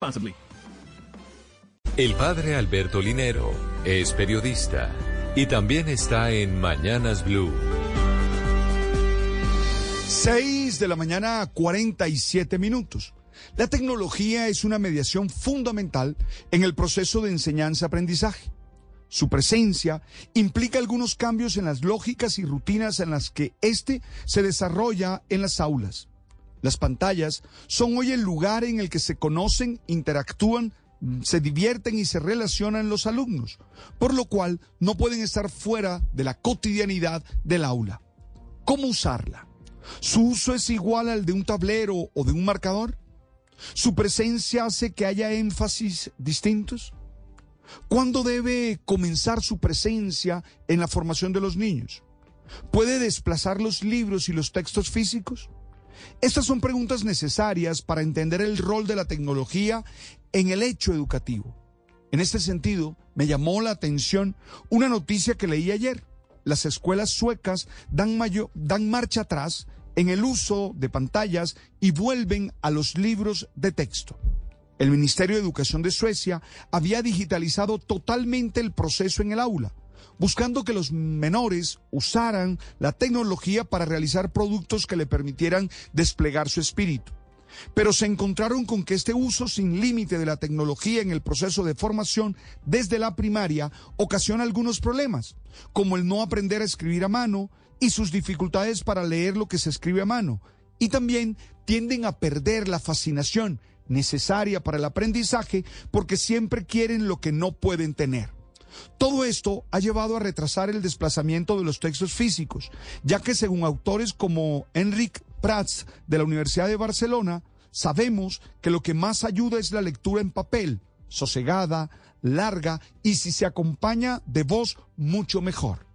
responsibly. El padre Alberto Linero es periodista y también está en Mañanas Blue. 6 de la mañana, 47 minutos. La tecnología es una mediación fundamental en el proceso de enseñanza-aprendizaje. Su presencia implica algunos cambios en las lógicas y rutinas en las que éste se desarrolla en las aulas. Las pantallas son hoy el lugar en el que se conocen, interactúan, se divierten y se relacionan los alumnos, por lo cual no pueden estar fuera de la cotidianidad del aula. ¿Cómo usarla? ¿Su uso es igual al de un tablero o de un marcador? ¿Su presencia hace que haya énfasis distintos? ¿Cuándo debe comenzar su presencia en la formación de los niños? ¿Puede desplazar los libros y los textos físicos? Estas son preguntas necesarias para entender el rol de la tecnología en el hecho educativo. En este sentido, me llamó la atención una noticia que leí ayer. Las escuelas suecas dan, dan marcha atrás en el uso de pantallas y vuelven a los libros de texto. El Ministerio de Educación de Suecia había digitalizado totalmente el proceso en el aula buscando que los menores usaran la tecnología para realizar productos que le permitieran desplegar su espíritu. Pero se encontraron con que este uso sin límite de la tecnología en el proceso de formación desde la primaria ocasiona algunos problemas, como el no aprender a escribir a mano y sus dificultades para leer lo que se escribe a mano, y también tienden a perder la fascinación necesaria para el aprendizaje porque siempre quieren lo que no pueden tener. Todo esto ha llevado a retrasar el desplazamiento de los textos físicos, ya que según autores como Enric Prats de la Universidad de Barcelona, sabemos que lo que más ayuda es la lectura en papel, sosegada, larga y si se acompaña de voz, mucho mejor.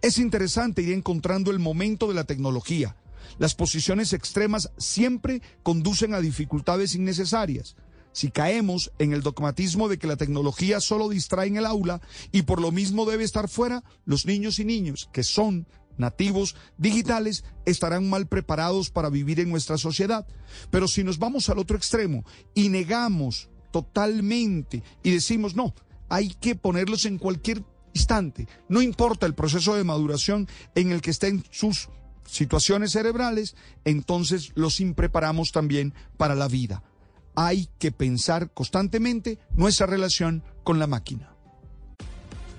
Es interesante ir encontrando el momento de la tecnología. Las posiciones extremas siempre conducen a dificultades innecesarias si caemos en el dogmatismo de que la tecnología solo distrae en el aula y por lo mismo debe estar fuera, los niños y niños que son nativos digitales estarán mal preparados para vivir en nuestra sociedad. Pero si nos vamos al otro extremo y negamos totalmente y decimos, no, hay que ponerlos en cualquier instante, no importa el proceso de maduración en el que estén sus situaciones cerebrales, entonces los impreparamos también para la vida hay que pensar constantemente nuestra relación con la máquina.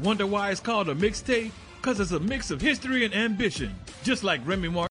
Wonder why it's called a mixtape? Because it's a mix of history and ambition, just like Remy Martin.